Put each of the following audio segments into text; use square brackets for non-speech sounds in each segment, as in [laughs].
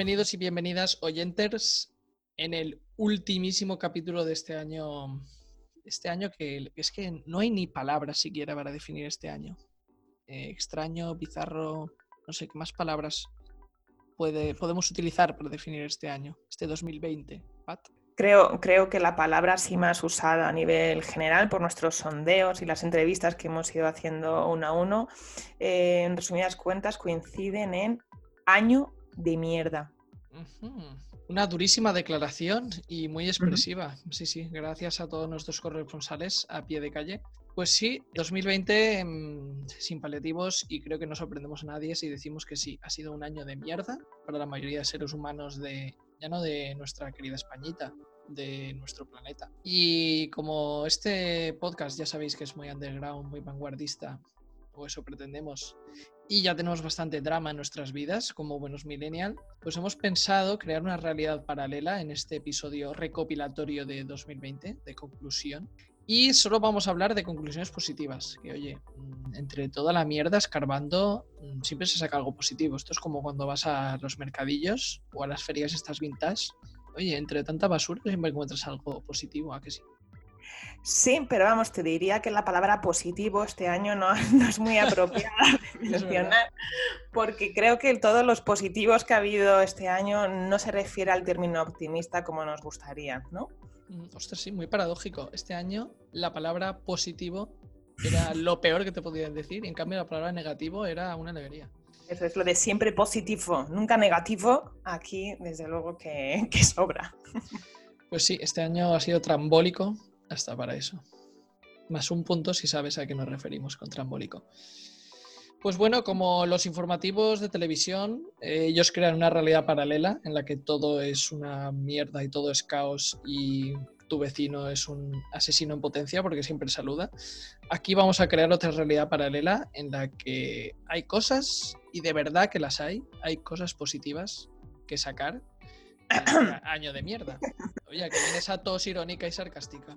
Bienvenidos y bienvenidas oyentes en el ultimísimo capítulo de este año. Este año que es que no hay ni palabras siquiera para definir este año. Eh, extraño, bizarro, no sé qué más palabras puede, podemos utilizar para definir este año, este 2020. Pat. Creo, creo que la palabra así más usada a nivel general por nuestros sondeos y las entrevistas que hemos ido haciendo uno a uno, eh, en resumidas cuentas, coinciden en año de mierda. Una durísima declaración y muy expresiva. Sí, sí, gracias a todos nuestros corresponsales a pie de calle. Pues sí, 2020 mm, sin paliativos y creo que no sorprendemos a nadie si decimos que sí, ha sido un año de mierda para la mayoría de seres humanos de, ya no de nuestra querida Españita, de nuestro planeta. Y como este podcast ya sabéis que es muy underground, muy vanguardista, o eso pretendemos, y ya tenemos bastante drama en nuestras vidas como buenos millennial, pues hemos pensado crear una realidad paralela en este episodio recopilatorio de 2020, de conclusión. Y solo vamos a hablar de conclusiones positivas, que oye, mm, entre toda la mierda escarbando mm, siempre se saca algo positivo. Esto es como cuando vas a los mercadillos o a las ferias estas vintage. Oye, entre tanta basura siempre encuentras algo positivo, ¿a que sí? Sí, pero vamos, te diría que la palabra positivo este año no, [laughs] no es muy apropiada de [laughs] mencionar, porque creo que todos los positivos que ha habido este año no se refiere al término optimista como nos gustaría, ¿no? Mm, Ostras, sí, muy paradójico. Este año la palabra positivo era [laughs] lo peor que te podían decir y en cambio la palabra negativo era una alegría. Eso es lo de siempre positivo, nunca negativo, aquí desde luego que, que sobra. Pues sí, este año ha sido trambólico hasta para eso. Más un punto si sabes a qué nos referimos con trambólico. Pues bueno, como los informativos de televisión, eh, ellos crean una realidad paralela en la que todo es una mierda y todo es caos y tu vecino es un asesino en potencia porque siempre saluda. Aquí vamos a crear otra realidad paralela en la que hay cosas, y de verdad que las hay, hay cosas positivas que sacar. [coughs] año de mierda. Oye, que viene esa tos irónica y sarcástica.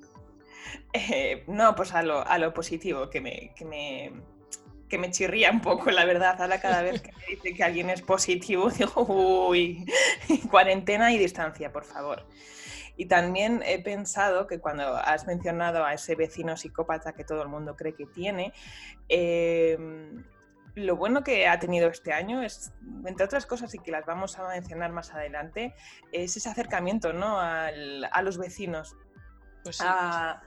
Eh, no, pues a lo, a lo positivo, que me, que, me, que me chirría un poco, la verdad. Ahora cada vez que me dice que alguien es positivo, [laughs] digo, uy, [laughs] cuarentena y distancia, por favor. Y también he pensado que cuando has mencionado a ese vecino psicópata que todo el mundo cree que tiene, eh, lo bueno que ha tenido este año es, entre otras cosas, y que las vamos a mencionar más adelante, es ese acercamiento ¿no? al- a los vecinos Pues sí, a,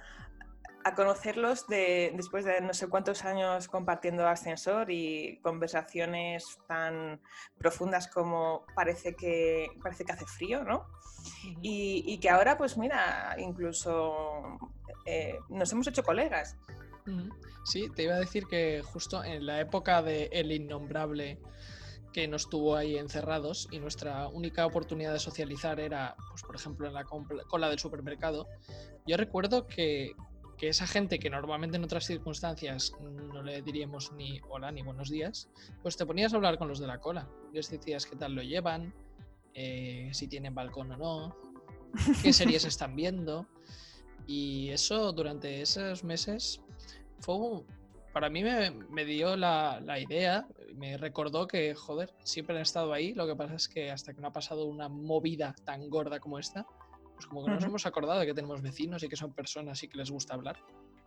a conocerlos de, después de no sé cuántos años compartiendo ascensor y conversaciones tan profundas como parece que, parece que hace frío, ¿no? Y, y que ahora, pues mira, incluso eh, nos hemos hecho colegas. Sí, te iba a decir que justo en la época de El Innombrable que nos tuvo ahí encerrados y nuestra única oportunidad de socializar era, pues por ejemplo, en la cola del supermercado, yo recuerdo que, que esa gente que normalmente en otras circunstancias no le diríamos ni hola ni buenos días, pues te ponías a hablar con los de la cola. Les decías qué tal lo llevan, eh, si tienen balcón o no, qué series [laughs] están viendo. Y eso durante esos meses fue un- para mí me, me dio la, la idea, me recordó que, joder, siempre han estado ahí, lo que pasa es que hasta que no ha pasado una movida tan gorda como esta, pues como que no nos hemos acordado de que tenemos vecinos y que son personas y que les gusta hablar.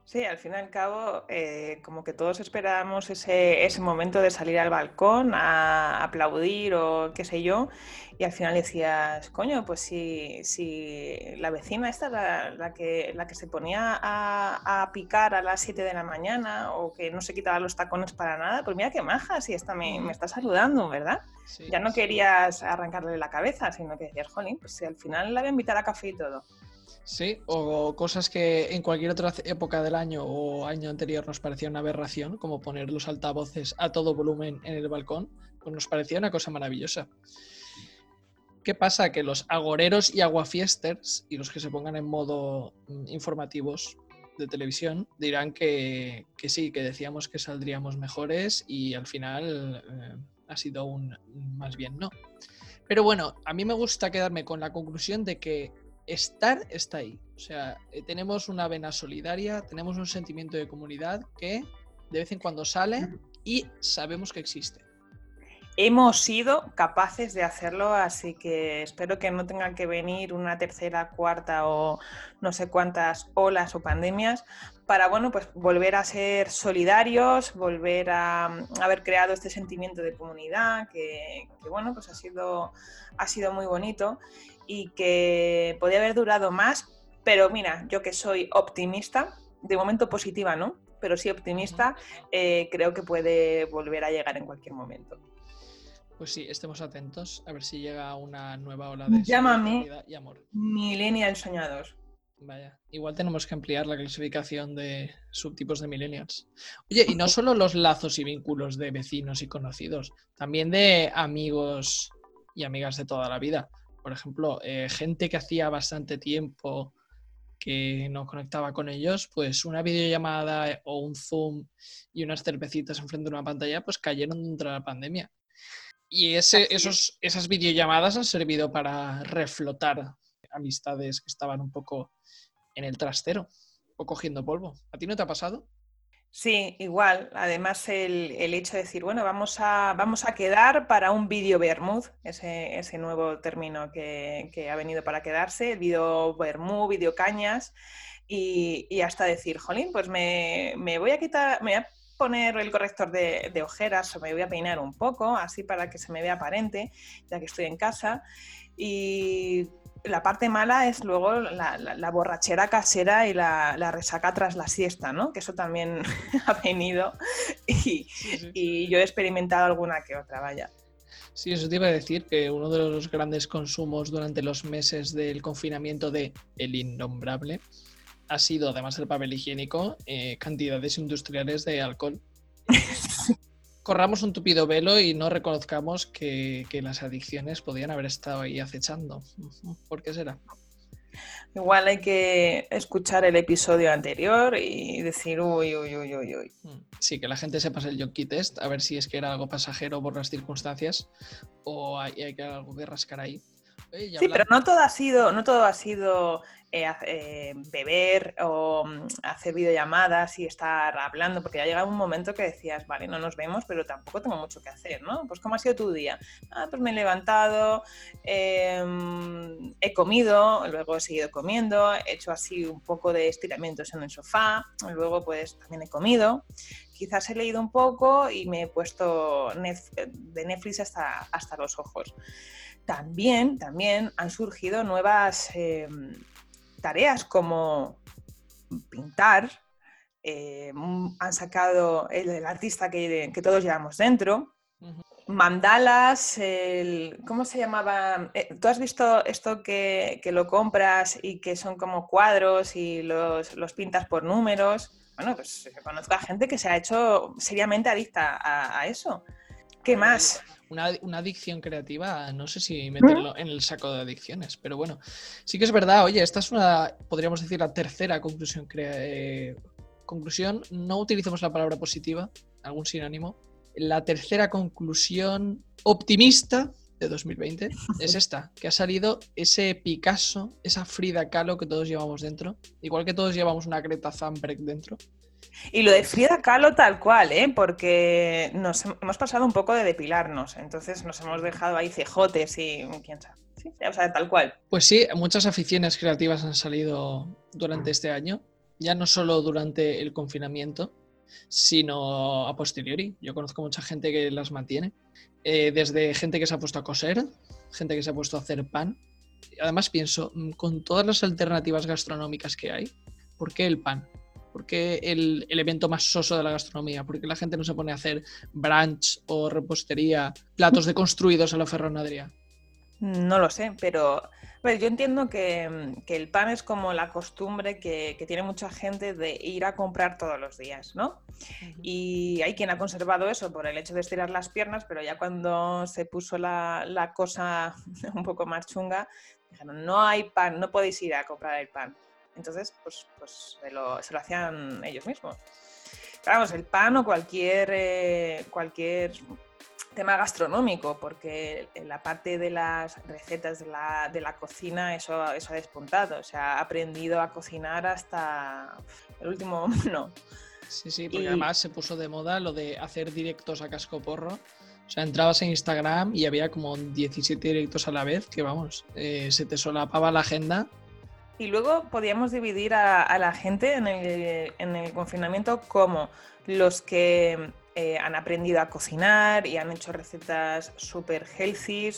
Sí, al fin y al cabo, eh, como que todos esperábamos ese, ese, momento de salir al balcón a aplaudir o qué sé yo, y al final decías, coño, pues si, si la vecina esta, la, la, que, la que se ponía a, a, picar a las 7 de la mañana o que no se quitaba los tacones para nada, pues mira qué maja, si esta me, me está saludando, ¿verdad? Sí, ya no querías arrancarle la cabeza, sino que decías, jolín, pues si al final la voy a invitar a café y todo. Sí, o cosas que en cualquier otra época del año o año anterior nos parecía una aberración, como poner los altavoces a todo volumen en el balcón, pues nos parecía una cosa maravillosa. ¿Qué pasa? Que los agoreros y aguafiesters y los que se pongan en modo mm, informativos de televisión dirán que, que sí, que decíamos que saldríamos mejores y al final eh, ha sido un más bien no. Pero bueno, a mí me gusta quedarme con la conclusión de que estar está ahí. O sea, eh, tenemos una vena solidaria, tenemos un sentimiento de comunidad que de vez en cuando sale y sabemos que existe. Hemos sido capaces de hacerlo, así que espero que no tenga que venir una tercera, cuarta o no sé cuántas olas o pandemias para bueno, pues volver a ser solidarios, volver a, haber creado este sentimiento de comunidad que, que, bueno, pues ha sido, ha sido muy bonito y que podía haber durado más, pero mira, yo que soy optimista, de momento positiva, ¿no? Pero sí optimista, eh, creo que puede volver a llegar en cualquier momento. Pues sí, estemos atentos a ver si llega una nueva ola de Llámame y amor. Millennial soñados. Vaya, igual tenemos que ampliar la clasificación de subtipos de millennials. Oye, y no solo los lazos y vínculos de vecinos y conocidos, también de amigos y amigas de toda la vida por ejemplo, eh, gente que hacía bastante tiempo que no conectaba con ellos, pues una videollamada o un Zoom y unas cervecitas enfrente de una pantalla, pues cayeron dentro de la pandemia. Y ese, esos, esas videollamadas han servido para reflotar amistades que estaban un poco en el trastero o cogiendo polvo. ¿A ti no te ha pasado? Sí, igual. Además, el, el, hecho de decir, bueno, vamos a, vamos a quedar para un vídeo Bermud, ese, ese nuevo término que, que, ha venido para quedarse, el vídeo Bermud, cañas, y, y, hasta decir, jolín, pues me, me, voy a quitar, me voy a poner el corrector de, de ojeras o me voy a peinar un poco, así para que se me vea aparente, ya que estoy en casa. Y la parte mala es luego la, borrachera casera y la, resaca tras la siesta, ¿no? Que eso también [laughs] ha venido y, yo he experimentado alguna que otra, vaya. Sí, eso te iba a decir que uno de los grandes consumos durante los meses del confinamiento de El Innombrable ha sido, además del papel higiénico, eh, cantidades industriales de alcohol. [laughs] corramos un tupido velo y no reconozcamos que, las adicciones podían haber estado ahí acechando. ¿Por qué será? Igual hay que escuchar el episodio anterior y decir, uy, uy, uy, uy, uy. Mm, sí, que la gente se pase el jockey test, a ver si es que era algo pasajero por las circunstancias o hay, hay que algo que rascar ahí. sí, pero no todo ha sido, no todo ha sido eh, eh, beber o mm, hacer videollamadas y estar hablando, porque ya llegaba un momento que decías, vale, no nos vemos, pero tampoco tengo mucho que hacer, ¿no? Pues ¿cómo ha sido tu día? Ah, pues me he levantado, em, he comido, luego he seguido comiendo, he hecho así un poco de estiramientos en el sofá, luego pues también he comido, quizás he leído un poco y me he puesto de Netflix hasta, hasta los ojos. También, también han surgido nuevas... Em, tareas como pintar, eh, han sacado el, artista que, todos llevamos dentro, mandalas, el, ¿cómo se llamaba? Eh, ¿Tú has visto esto que, lo compras y que son como cuadros y los, pintas por números? Bueno, pues conozco a gente que se ha hecho seriamente adicta a eso. ¿Qué más? Una, adicción creativa, no sé si meterlo en el saco de adicciones, pero bueno, sí que es verdad, oye, esta es una, podríamos decir, la tercera conclusión. Eh, conclusión, no utilicemos la palabra positiva, algún sinónimo. La tercera conclusión optimista de 2020 es esta, que ha salido ese Picasso, esa Frida Kahlo que todos llevamos dentro, igual que todos llevamos una Greta Thunberg dentro. Y lo de Frida Kahlo tal cual, ¿eh? porque nos hemos pasado un poco de depilarnos, entonces nos hemos dejado ahí cejotes y quién sabe. Sí, o sea, tal cual. Pues sí, muchas aficiones creativas han salido durante este año ya no solo durante el confinamiento, sino a posteriori. Yo conozco mucha gente que las mantiene, eh, desde gente que se ha puesto a coser, gente que se ha puesto a hacer pan. Además pienso, mm, con todas las alternativas gastronómicas que hay, ¿por qué el pan? ¿Por qué el elemento más soso de la gastronomía? ¿Por qué la gente no se pone a hacer brunch o repostería, platos deconstruidos a la ferronadería? No lo sé, pero yo entiendo que, el pan es como la costumbre que, tiene mucha gente de ir a comprar todos los días, ¿no? Y hay quien ha conservado eso por el hecho de estirar las piernas, pero ya cuando se puso la, cosa [laughs] un poco más chunga, dijeron, no hay pan, no podéis ir a comprar el pan. Entonces, pues, pues se, lo, hacían ellos mismos. vamos, el pan o cualquier, eh, cualquier tema gastronómico, porque en la parte de las recetas de la, de la cocina eso, eso ha despuntado. O sea, ha aprendido a cocinar hasta el último [laughs] no. Sí, sí, porque además se puso de moda lo de hacer directos a casco porro. O sea, entrabas en Instagram y había como 17 directos a la vez, que vamos, eh, se te solapaba la agenda. Y luego podíamos dividir a, la gente en el, en el confinamiento como los que eh, han aprendido a cocinar y han hecho recetas súper healthy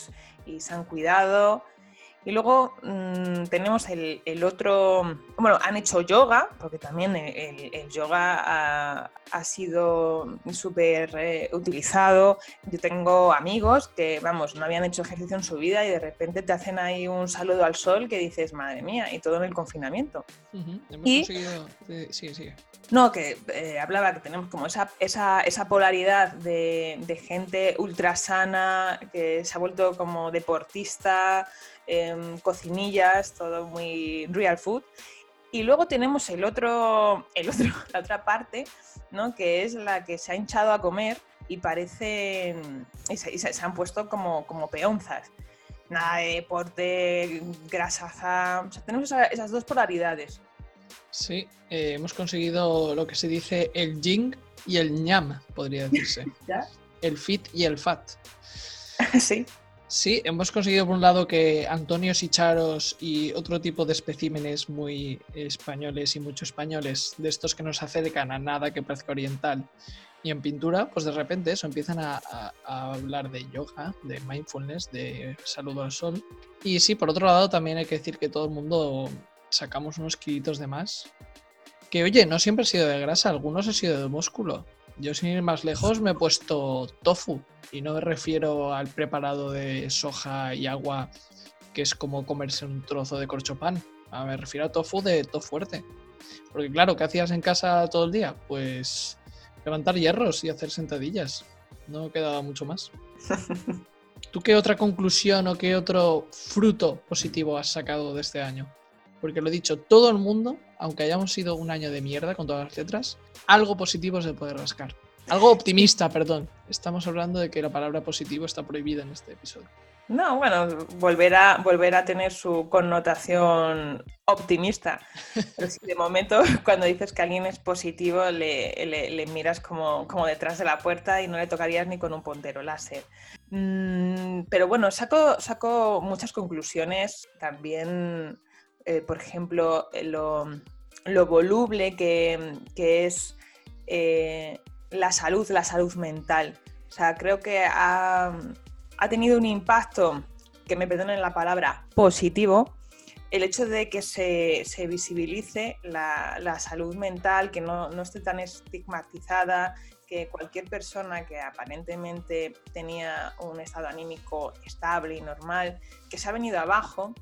y se han cuidado. Y luego mm, tenemos el, otro, bueno, han hecho yoga, porque también el, yoga ha, sido súper eh, utilizado. Yo tengo amigos que, vamos, no habían hecho ejercicio en su vida y de repente te hacen ahí un saludo al sol que dices, madre mía, y todo en el confinamiento. y, Sí, sí. No, que eh, hablaba que tenemos como esa, esa, polaridad de, de gente ultra sana, que se ha vuelto como deportista, Em, cocinillas, todo muy real food. Y luego tenemos el otro, el otro, [laughs] la otra parte, ¿no? que es la que se ha hinchado a comer y parecen, y se, han puesto como, como peonzas. Nada de deporte, grasaza, tenemos esas dos polaridades. Sí, eh, hemos conseguido lo que se dice el yin y el ñam, podría decirse. [laughs] El fit y el fat. [laughs] sí. Sí, hemos conseguido por un lado que Antonios y Charos y otro tipo de especímenes muy españoles y mucho españoles, de estos que nos acercan a nada que parezca oriental, y en pintura, pues de repente eso empiezan a, hablar de yoga, de mindfulness, de saludo al sol. Y sí, por otro lado también hay que decir que todo el mundo sacamos unos kilitos de más. Que oye, no siempre ha sido de grasa, algunos ha sido de músculo. Yo sin ir más lejos me he puesto tofu y no me refiero al preparado de soja y agua que es como comerse un trozo de corchopan. Ah, me refiero a tofu de todo fuerte. Porque claro, ¿qué hacías en casa todo el día? Pues levantar hierros y hacer sentadillas. No quedaba mucho más. [laughs] ¿Tú qué otra conclusión o qué otro fruto positivo has sacado de este año? Porque lo he dicho, todo el mundo, aunque hayamos sido un año de mierda con todas las letras, algo positivo se puede rascar. Algo optimista, perdón. Estamos hablando de que la palabra positivo está prohibida en este episodio. No, bueno, volverá, volver a tener su connotación optimista. Pero si de momento, [laughs] cuando dices que alguien es positivo, le, miras como, como, detrás de la puerta y no le tocarías ni con un puntero láser. Mm, pero bueno, saco, saco muchas conclusiones. También, eh, por ejemplo, lo, lo voluble que, es eh, la salud, la salud mental. O sea, creo que ha, tenido un impacto, que me perdonen la palabra, positivo, el hecho de que se, visibilice la, salud mental, que no, no, esté tan estigmatizada, que cualquier persona que aparentemente tenía un estado anímico estable y normal, que se ha venido abajo,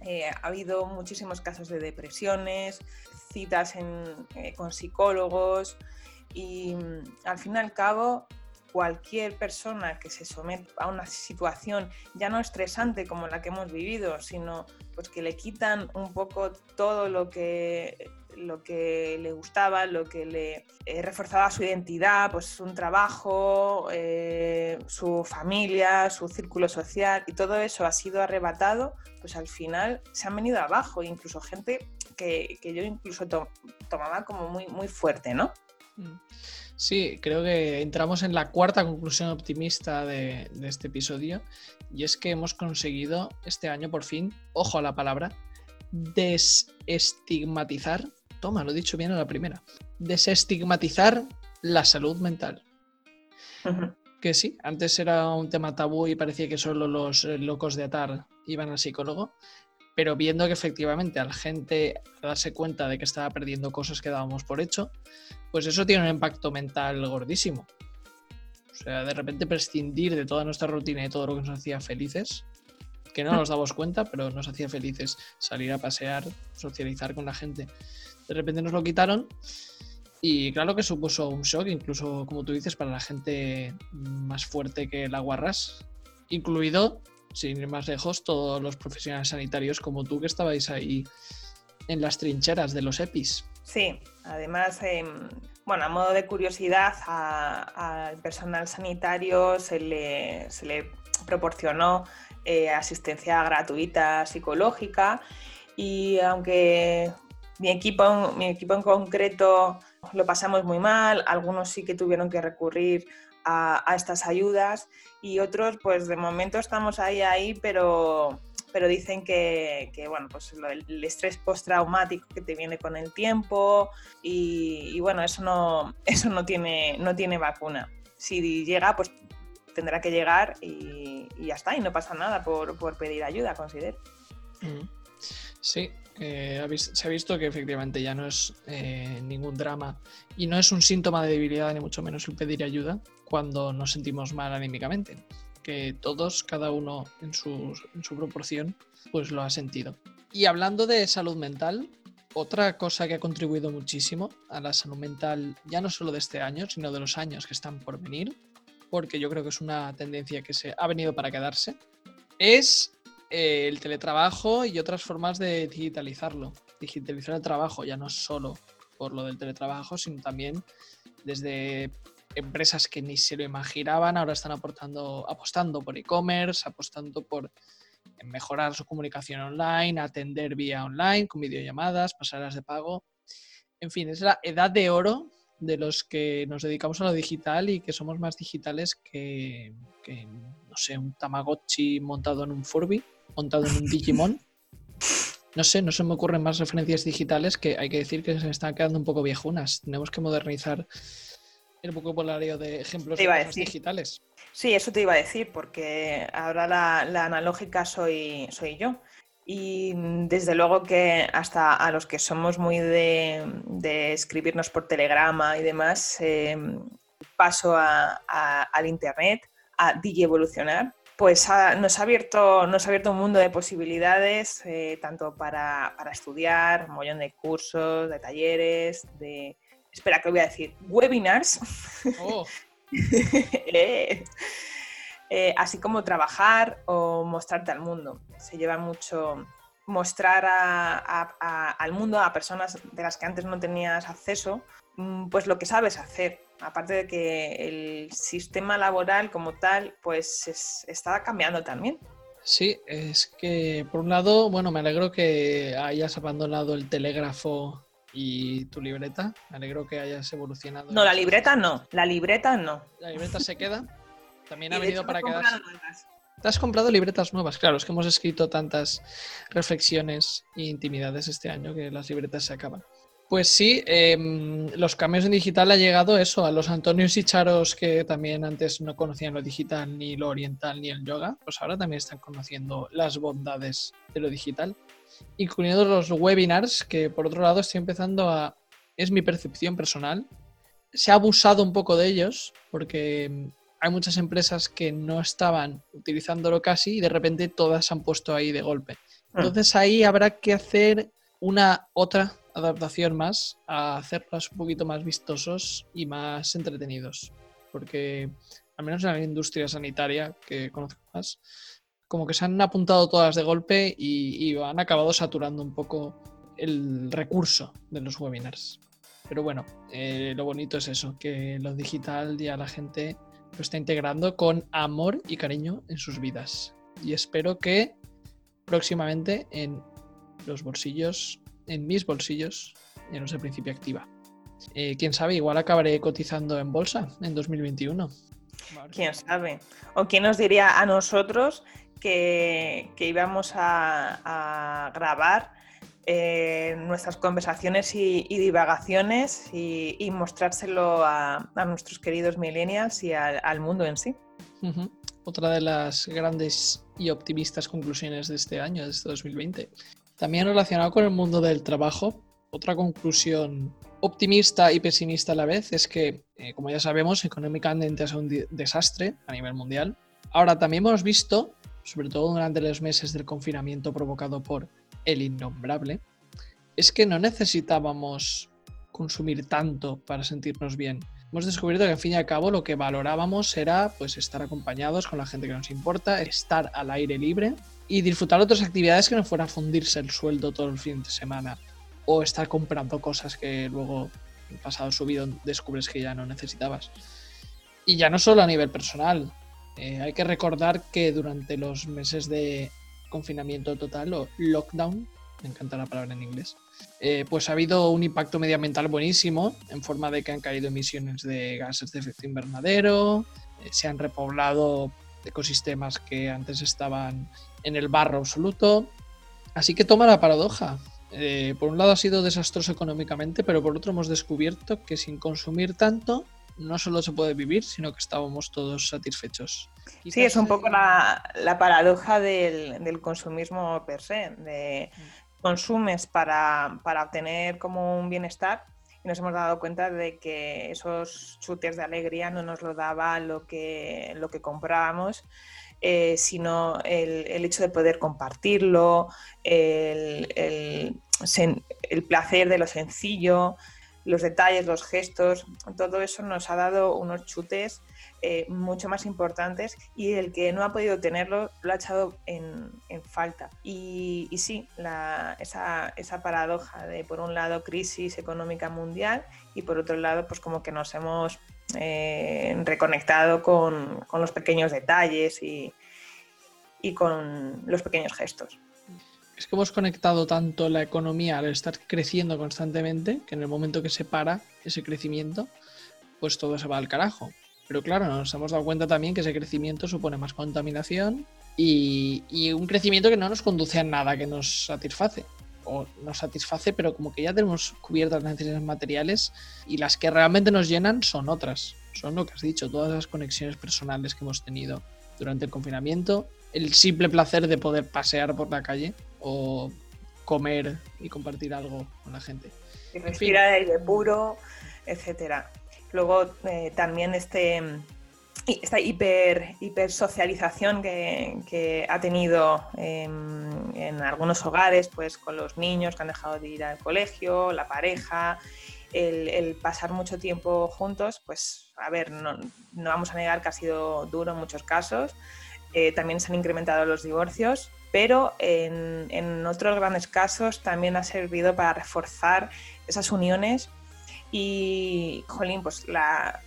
eh, ha habido muchísimos casos de depresiones, citas eh, con psicólogos y mm, al fin y al cabo cualquier persona que se somete a una situación ya no estresante como la que hemos vivido, sino pues que le quitan un poco todo lo que lo que le gustaba, lo que le eh, reforzaba su identidad, pues un trabajo, eh, su familia, su círculo social y todo eso ha sido arrebatado, pues al final se han venido abajo, incluso gente que, yo incluso tomaba como muy, muy fuerte, ¿no? Mm. Sí, creo que entramos en la cuarta conclusión optimista de, de este episodio y es que hemos conseguido este año por fin, ojo a la palabra, desestigmatizar Toma, lo he dicho bien a la primera. Desestigmatizar la salud mental. Que sí, antes era un tema tabú y parecía que solo los eh, locos de atar iban al psicólogo, pero viendo que efectivamente a la gente darse cuenta de que estaba perdiendo cosas que dábamos por hecho, pues eso tiene un impacto mental gordísimo. O sea, de repente prescindir de toda nuestra rutina y todo lo que nos hacía felices, que no nos damos cuenta, pero nos hacía felices salir a pasear, socializar con la gente. De repente nos lo quitaron y claro que supuso un shock, incluso como tú dices, para la gente más fuerte que la guarras, incluido sin ir más lejos, todos los profesionales sanitarios como tú que estabais ahí en las trincheras de los EPIs. Sí, además, em, bueno, a modo de curiosidad, al personal sanitario se le, se le proporcionó eh, asistencia gratuita psicológica y aunque mi equipo, mi equipo en concreto lo pasamos muy mal, algunos sí que tuvieron que recurrir a, estas ayudas y otros pues de momento estamos ahí, ahí, pero, pero dicen que, bueno, pues el estrés postraumático que te viene con el tiempo y, bueno, eso no, [laughs] eso no tiene, no tiene vacuna. Si llega, pues tendrá que llegar y, ya está, y no pasa nada por, por pedir ayuda, considero. Mm. Se ha visto que efectivamente ya no es eh, ningún drama y no es un síntoma de debilidad ni mucho menos el pedir ayuda cuando nos sentimos mal anímicamente, que todos, cada uno en su, en su proporción, pues lo ha sentido. Y hablando de salud mental, otra cosa que ha contribuido muchísimo a la salud mental, ya no solo de este año, sino de los años que están por venir, porque yo creo que es una tendencia que se ha venido para quedarse, es eh, el teletrabajo y otras formas de digitalizarlo. Digitalizar el trabajo ya no solo por lo del teletrabajo, sino también desde empresas que ni se lo imaginaban, ahora están aportando, apostando por e-commerce, apostando por mejorar su comunicación online, atender vía online, con videollamadas, pasarelas de pago. En fin, es la edad de oro de los que nos dedicamos a lo digital y que somos más digitales que, que no sé, un Tamagotchi montado en un Furby montado en un Digimon. No sé, no se me ocurren más referencias digitales que hay que decir que se están quedando un poco viejunas. Tenemos que modernizar el vocabulario de ejemplos digitales. Sí, eso te iba a decir, porque ahora la, analógica soy, soy yo. Y desde luego que hasta a los que somos muy de, escribirnos por telegrama y demás, em, paso al internet, a digievolucionar, pues nos, ha abierto, nos ha abierto un mundo de posibilidades, eh, tanto para, estudiar, un montón de cursos, de talleres, de... Espera, ¿qué voy a decir? Webinars. Oh. [laughs] Eh, eh, así como trabajar o mostrarte al mundo. Se lleva mucho mostrar al mundo, a personas de las que antes no tenías acceso, mm, pues lo que sabes hacer aparte de que el sistema laboral como tal, pues está cambiando también. Sí, es que por un lado, bueno, me alegro que hayas abandonado el telégrafo y tu libreta. Me alegro que hayas evolucionado. No, la libreta no. La libreta no. La libreta se queda. También [laughs] ha venido para quedarse. ¿Te has comprado libretas nuevas? Claro, es que hemos escrito tantas reflexiones e intimidades este año que las libretas se acaban. Pues sí, em, los cambios en digital ha llegado eso, a los Antonios y Charos que también antes no conocían lo digital, ni lo oriental, ni el yoga, pues ahora también están conociendo las bondades de lo digital, incluyendo los webinars, que por otro lado estoy empezando a, es mi percepción personal, se ha abusado un poco de ellos, porque em, hay muchas empresas que no estaban utilizándolo casi y de repente todas se han puesto ahí de golpe. Ah. Entonces ahí habrá que hacer una otra adaptación más a hacerlos un poquito más vistosos y más entretenidos. Porque al menos en la industria sanitaria que conozco más, como que se han apuntado todas de golpe y, han acabado saturando un poco el recurso de los webinars. Pero bueno, eh, lo bonito es eso, que lo digital ya la gente lo está integrando con amor y cariño en sus vidas. Y espero que próximamente en los bolsillos en mis bolsillos ya no sé principio activa. Eh, quién sabe, igual acabaré cotizando en bolsa en 2021. Quién sabe. O quién nos diría a nosotros que, íbamos a, grabar eh, nuestras conversaciones y, divagaciones y, mostrárselo a, nuestros queridos millennials y al, mundo en sí. Otra de las grandes y optimistas conclusiones de este año, de este 2020. También relacionado con el mundo del trabajo, otra conclusión optimista y pesimista a la vez es que, eh, como ya sabemos, económicamente es un desastre a nivel mundial. Ahora también hemos visto, sobre todo durante los meses del confinamiento provocado por el innombrable, es que no necesitábamos consumir tanto para sentirnos bien. Hemos descubierto que al fin y al cabo lo que valorábamos era pues estar acompañados con la gente que nos importa, estar al aire libre y disfrutar de otras actividades que no fuera fundirse el sueldo todo el fin de semana o estar comprando cosas que luego pasado subido descubres que ya no necesitabas. Y ya no solo a nivel personal. Eh, hay que recordar que durante los meses de confinamiento total o lockdown, me encanta la palabra en inglés, eh, pues ha habido un impacto medioambiental buenísimo en forma de que han caído emisiones de gases de efecto invernadero, eh, se han repoblado ecosistemas que antes estaban en el barro absoluto. Así que toma la paradoja. Eh, por un lado ha sido desastroso económicamente, pero por otro hemos descubierto que sin consumir tanto no solo se puede vivir, sino que estábamos todos satisfechos. Sí, es un poco la, paradoja del, consumismo per se, de mm. Consumes para, para, obtener como un bienestar y nos hemos dado cuenta de que esos chutes de alegría no nos lo daba lo que, lo que comprábamos. Eh, sino el, el, hecho de poder compartirlo, el, el, el placer de lo sencillo, los detalles, los gestos, todo eso nos ha dado unos chutes eh, mucho más importantes y el que no ha podido tenerlo lo ha echado en, falta. Y, sí, esa, paradoja de por un lado crisis económica mundial y por otro lado pues como que nos hemos eh, reconectado con, los pequeños detalles y con los pequeños gestos es que hemos conectado tanto la economía al estar creciendo constantemente que en el momento que se para ese crecimiento, pues todo se va al carajo. Pero claro, nos hemos dado cuenta también que ese crecimiento supone más contaminación y, un crecimiento que no nos conduce a nada que nos satisface. O nos satisface, pero como que ya tenemos cubiertas las necesidades materiales y las que realmente nos llenan son otras. Son lo que has dicho, todas las conexiones personales que hemos tenido durante el confinamiento, el simple placer de poder pasear por la calle o comer y compartir algo con la gente. Y respirar aire puro, etcétera. Luego eh, también este, esta hiper, hiper socialización que, ha tenido en, algunos hogares, pues con los niños que han dejado de ir al colegio, la pareja, el, pasar mucho tiempo juntos, pues a ver, no, no, vamos a negar que ha sido duro en muchos casos. Eh, también se han incrementado los divorcios, pero en, otros grandes casos también ha servido para reforzar esas uniones y, jolín, pues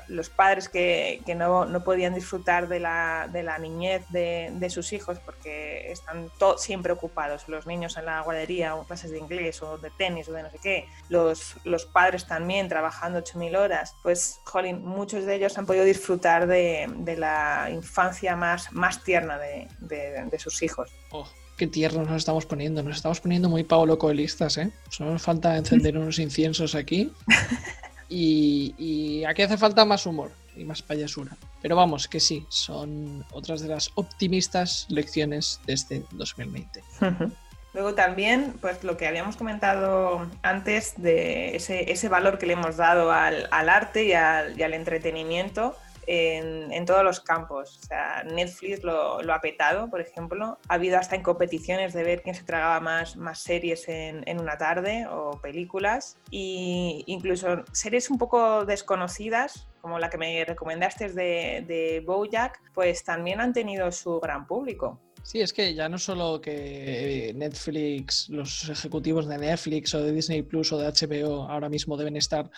los padres que, no, podían disfrutar de la, niñez de, sus hijos porque están siempre ocupados, los niños en la guardería o clases de inglés o de tenis o de no sé qué, los, padres también trabajando 8.000 horas, pues, jolín, muchos de ellos han podido disfrutar de, la infancia más, más tierna de, sus hijos. Oh, qué tiernos nos estamos poniendo. Nos estamos poniendo muy Pablo Coelistas, ¿eh? Solo nos falta encender [laughs] unos inciensos aquí. Y, aquí hace falta más humor y más payasura. Pero vamos, que sí, son otras de las optimistas lecciones de este 2020. Luego también, pues lo que habíamos comentado antes de ese, valor que le hemos dado al, arte y al entretenimiento, en, todos los campos. O sea, Netflix lo, ha petado, por ejemplo. Ha habido hasta en competiciones de ver quién se tragaba más, más series en, en una tarde o películas. Y incluso series un poco desconocidas, como la que me recomendaste de, de Bojack, pues también han tenido su gran público. Sí, es que ya no solo que Netflix, los ejecutivos de Netflix o de Disney Plus o de HBO ahora mismo deben estar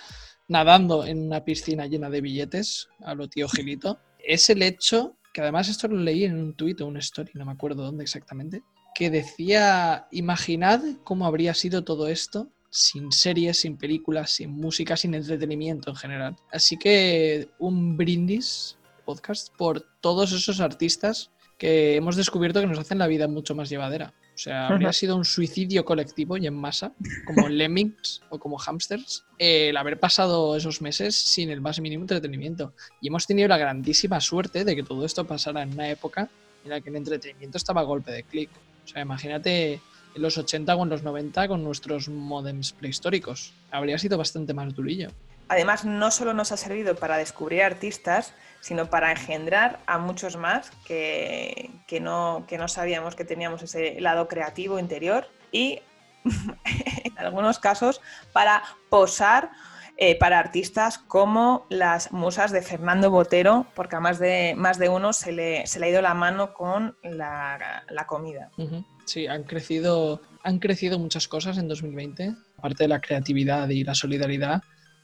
nadando en una piscina llena de billetes, a lo tío Gilito, es el hecho, que además esto lo leí en un tuit o una story, no me acuerdo dónde exactamente, que decía, imaginad cómo habría sido todo esto sin series, sin películas, sin música, sin entretenimiento en general. Así que un brindis podcast por todos esos artistas que hemos descubierto que nos hacen la vida mucho más llevadera. O sea, habría sido un suicidio colectivo y en masa, como [laughs] lemmings o como hamsters, el haber pasado esos meses sin el más mínimo entretenimiento. Y hemos tenido la grandísima suerte de que todo esto pasara en una época en la que el entretenimiento estaba a golpe de clic. O sea, imagínate en los 80 o en los 90 con nuestros modems prehistóricos. Habría sido bastante más durillo. Además, no solo nos ha servido para descubrir artistas, sino para engendrar a muchos más que, no, que no sabíamos que teníamos ese lado creativo interior y [laughs] en algunos casos para posar eh, para artistas como las musas de Fernando Botero, porque a más de, más de uno se le, se le ha ido la mano con la, comida. Sí, han crecido, han crecido muchas cosas en 2020, aparte de la creatividad y la solidaridad.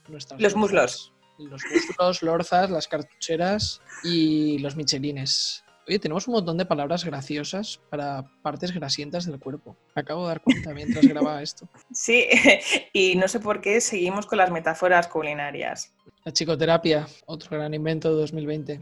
Los muslos. Los muslos, lorzas, las cartucheras y los michelines. Oye, tenemos un montón de palabras graciosas para partes grasientas del cuerpo. Me acabo de dar cuenta mientras grababa esto. Sí, [laughs] y no sé por qué seguimos con las metáforas culinarias. La psicoterapia, otro gran invento de 2020.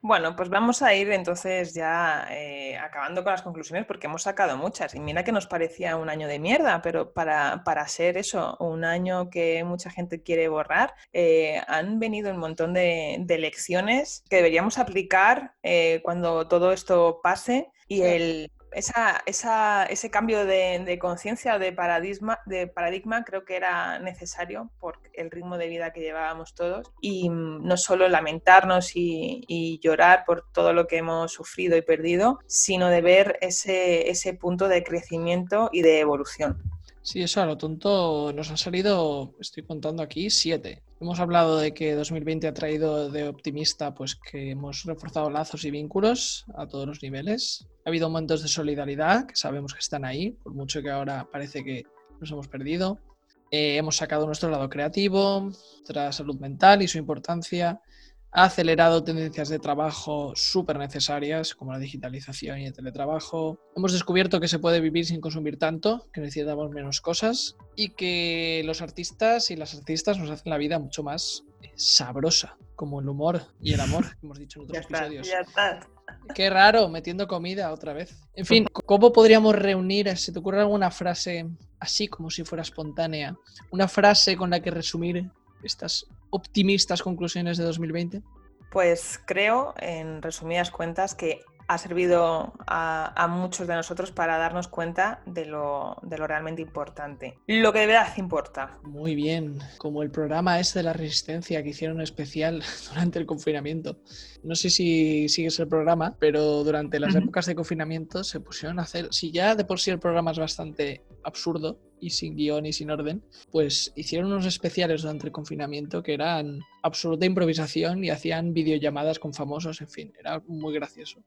Bueno, pues vamos a ir entonces ya eh, acabando con las conclusiones porque hemos sacado muchas. Y mira que nos parecía un año de mierda, pero para, para ser eso, un año que mucha gente quiere borrar, eh, han venido un montón de, lecciones que deberíamos aplicar eh, cuando todo esto pase. Y el, esa, ese cambio de, conciencia, de paradigma, de paradigma, creo que era necesario por el ritmo de vida que llevábamos todos y mm, no solo lamentarnos y, llorar por todo lo que hemos sufrido y perdido, sino de ver ese, ese punto de crecimiento y de evolución. Sí, eso a lo tonto nos han salido, estoy contando aquí, siete. Hemos hablado de que 2020 ha traído de optimista, pues que hemos reforzado lazos y vínculos a todos los niveles. Ha habido momentos de solidaridad, que sabemos que están ahí, por mucho que ahora parece que nos hemos perdido. Eh, hemos sacado nuestro lado creativo, nuestra salud mental y su importancia ha acelerado tendencias de trabajo súper necesarias como la digitalización y el teletrabajo. Hemos descubierto que se puede vivir sin consumir tanto, que necesitamos menos cosas y que los artistas y las artistas nos hacen la vida mucho más eh, sabrosa, como el humor y el amor que hemos dicho en otros episodios. Qué raro, metiendo comida otra vez. En fin, [laughs] ¿cómo podríamos reunir? ¿Se te ocurre alguna frase así como si fuera espontánea? Una frase con la que resumir estas optimistas conclusiones de 2020? Pues creo, en resumidas cuentas, que ha servido a, muchos de nosotros para darnos cuenta de lo, de lo, realmente importante. Lo que de verdad importa. Muy bien, como el programa es de la resistencia que hicieron especial [laughs] durante el confinamiento. No sé si sigues el programa, pero durante las épocas de confinamiento se pusieron a hacer, si ya de por sí el programa es bastante absurdo, y sin guion y sin orden, pues hicieron unos especiales durante el confinamiento que eran absoluta improvisación y hacían videollamadas con famosos, en fin, era muy gracioso.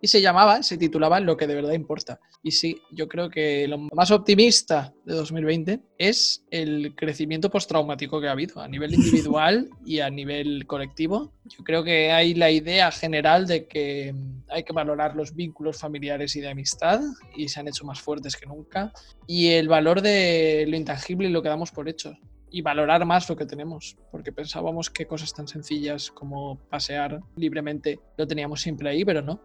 Y se llamaba, se titulaba Lo que de verdad importa. Y sí, yo creo que lo más optimista de 2020 es el crecimiento postraumático que ha habido a nivel individual [laughs] y a nivel colectivo. Yo creo que hay la idea general de que hay que valorar los vínculos familiares y de amistad y se han hecho más fuertes que nunca. Y el valor de lo intangible y lo que damos por hecho y valorar más lo que tenemos, porque pensábamos que cosas tan sencillas como pasear libremente lo teníamos siempre ahí, pero no.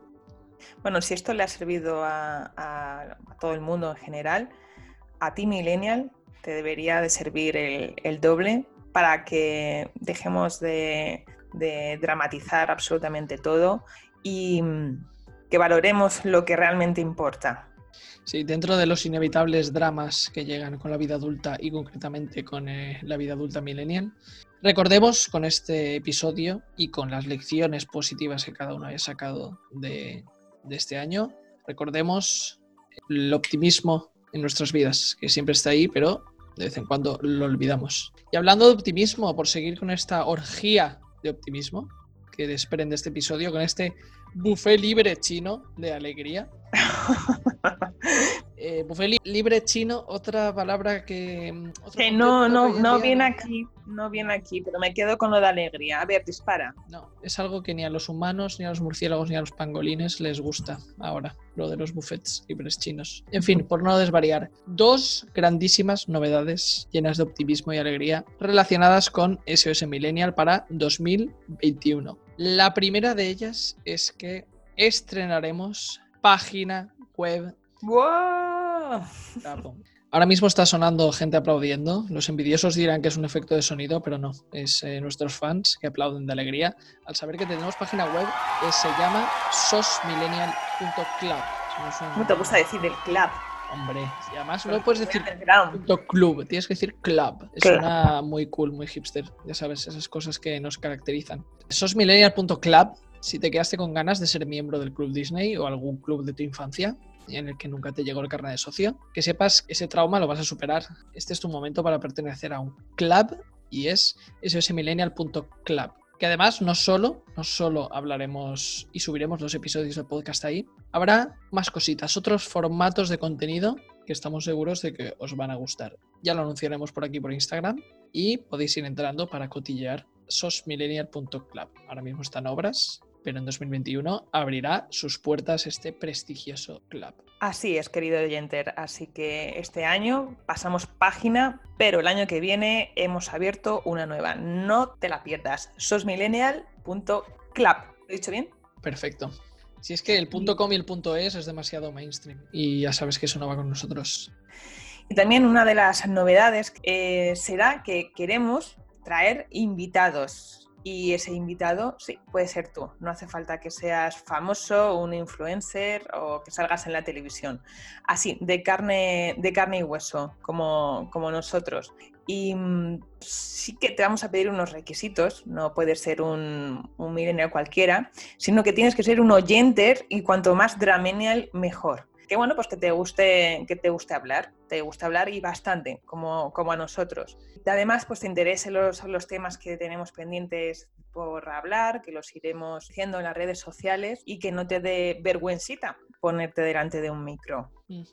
Bueno, si esto le ha servido a, todo el mundo en general, a ti millennial te debería de servir el, doble para que dejemos de, dramatizar absolutamente todo y mm, que valoremos lo que realmente importa, Sí, dentro de los inevitables dramas que llegan con la vida adulta y concretamente con eh, la vida adulta millennial, recordemos con este episodio y con las lecciones positivas que cada uno haya sacado de, de este año, recordemos el optimismo en nuestras vidas, que siempre está ahí, pero de vez en cuando lo olvidamos. Y hablando de optimismo, por seguir con esta orgía de optimismo que desprende este episodio, con este buffet libre chino de alegría, [laughs] eh, buffet libre chino, otra palabra que... Mm, que no, no, no viene aquí, no viene aquí, pero me quedo con lo de alegría. A ver, dispara. No, es algo que ni a los humanos, ni a los murciélagos, ni a los pangolines les gusta ahora, lo de los buffets libres chinos. En fin, por no desvariar, dos grandísimas novedades llenas de optimismo y alegría relacionadas con SOS Millennial para 2021. La primera de ellas es que estrenaremos página web Clap. Ahora mismo está sonando gente aplaudiendo. Los envidiosos dirán que es un efecto de sonido, pero no. Es eh, nuestros fans que aplauden de alegría al saber que tenemos página web que se llama sosmillennial.club. ¿Cómo te gusta decir el club? Hombre, y además no puedes decir club, tienes que decir club. Es una muy cool, muy hipster. Ya sabes, esas cosas que nos caracterizan. Sosmillennial.club, si te quedaste con ganas de ser miembro del Club Disney o algún club de tu infancia, en el que nunca te llegó el carnet de socio, que sepas que ese trauma lo vas a superar. Este es tu momento para pertenecer a un club y es sosmillennial.club que además no solo, no solo hablaremos y subiremos los episodios del podcast ahí, habrá más cositas, otros formatos de contenido que estamos seguros de que os van a gustar. Ya lo anunciaremos por aquí por Instagram y podéis ir entrando para cotillear sosmillennial.club. Ahora mismo están obras, pero en 2021 abrirá sus puertas este prestigioso club. Así es, querido oyenter. Así que este año pasamos página, pero el año que viene hemos abierto una nueva. No te la pierdas. Sosmillennial.club. ¿Lo he dicho bien? Perfecto. Si es que el punto .com y el punto .es es demasiado mainstream y ya sabes que eso no va con nosotros. Y también una de las novedades eh, será que queremos traer invitados y ese invitado, sí, puede ser tú. No hace falta que seas famoso, un influencer o que salgas en la televisión. Así, de carne, de carne y hueso, como, como nosotros. Y mm, sí que te vamos a pedir unos requisitos, no puede ser un, un millennial cualquiera, sino que tienes que ser un oyenter y cuanto más dramenial, mejor que bueno, pues que te guste, que te guste hablar, te gusta hablar y bastante, como, como a nosotros. Además, pues te interesen los, los temas que tenemos pendientes por hablar, que los iremos haciendo en las redes sociales y que no te dé vergüencita ponerte delante de un micro.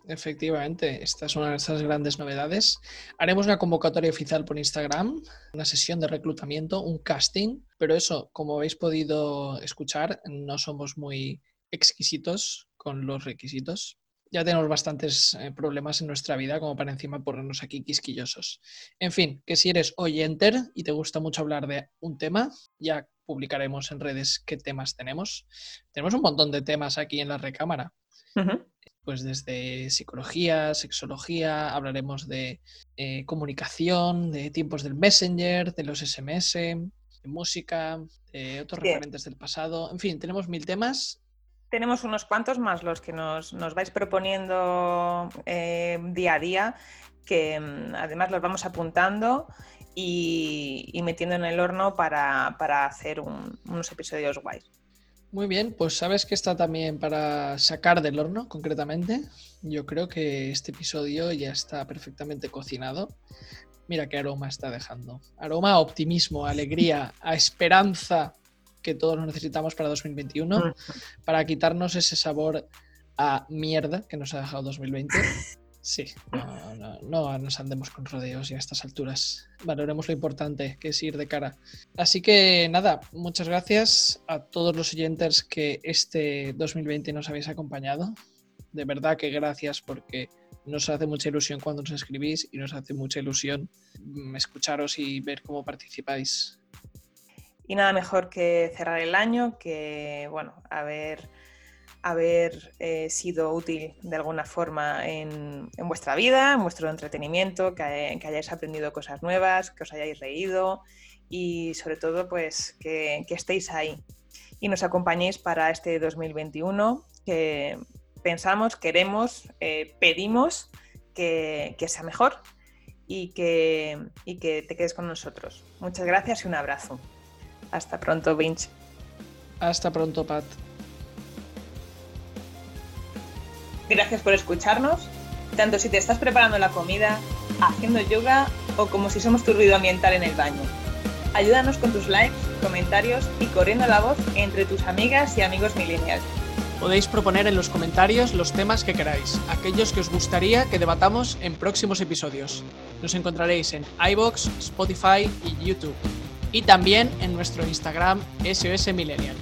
Efectivamente, esta es una de esas grandes novedades. Haremos una convocatoria oficial por Instagram, una sesión de reclutamiento, un casting, pero eso, como habéis podido escuchar, no somos muy exquisitos con los requisitos ya tenemos bastantes eh, problemas en nuestra vida como para encima ponernos aquí quisquillosos. En fin, que si eres oyenter y te gusta mucho hablar de un tema, ya publicaremos en redes qué temas tenemos. Tenemos un montón de temas aquí en la recámara. Pues desde psicología, sexología, hablaremos de eh, comunicación, de tiempos del Messenger, de los SMS, de música, de otros referentes del pasado. En fin, tenemos mil temas tenemos unos cuantos más los que nos, vais proponiendo eh, día a día, que mm, además los vamos apuntando y, metiendo en el horno para, hacer unos episodios guays. Muy bien, pues sabes que está también para sacar del horno, concretamente. Yo creo que este episodio ya está perfectamente cocinado. Mira qué aroma está dejando. Aroma a optimismo, alegría, a esperanza, que todos necesitamos para 2021, para quitarnos ese sabor a mierda que nos ha dejado 2020. [laughs] Sí, no, no, nos andemos con rodeos y a estas alturas. Valoremos lo importante que es ir de cara. Así que nada, muchas gracias a todos los oyentes que este 2020 nos habéis acompañado. De verdad que gracias porque nos hace mucha ilusión cuando nos escribís y nos hace mucha ilusión mm, escucharos y ver cómo participáis y nada mejor que cerrar el año, que bueno, haber, eh, sido útil de alguna forma en, vuestra vida, en vuestro entretenimiento, que, hayáis aprendido cosas nuevas, que os hayáis reído y sobre todo pues que, estéis ahí y nos acompañéis para este 2021 que pensamos, queremos, eh, pedimos que, que, sea mejor y que, y que te quedes con nosotros. Muchas gracias y un abrazo. Hasta pronto, Vince. Hasta pronto, Pat. Gracias por escucharnos, tanto si te estás preparando la comida, haciendo yoga o como si somos tu ruido ambiental en el baño. Ayúdanos con tus likes, comentarios y corriendo la voz entre tus amigas y amigos millennials. Podéis proponer en los comentarios los temas que queráis, aquellos que os gustaría que debatamos en próximos episodios. Nos encontraréis en iBox, Spotify y YouTube y también en nuestro Instagram SOS Millennial.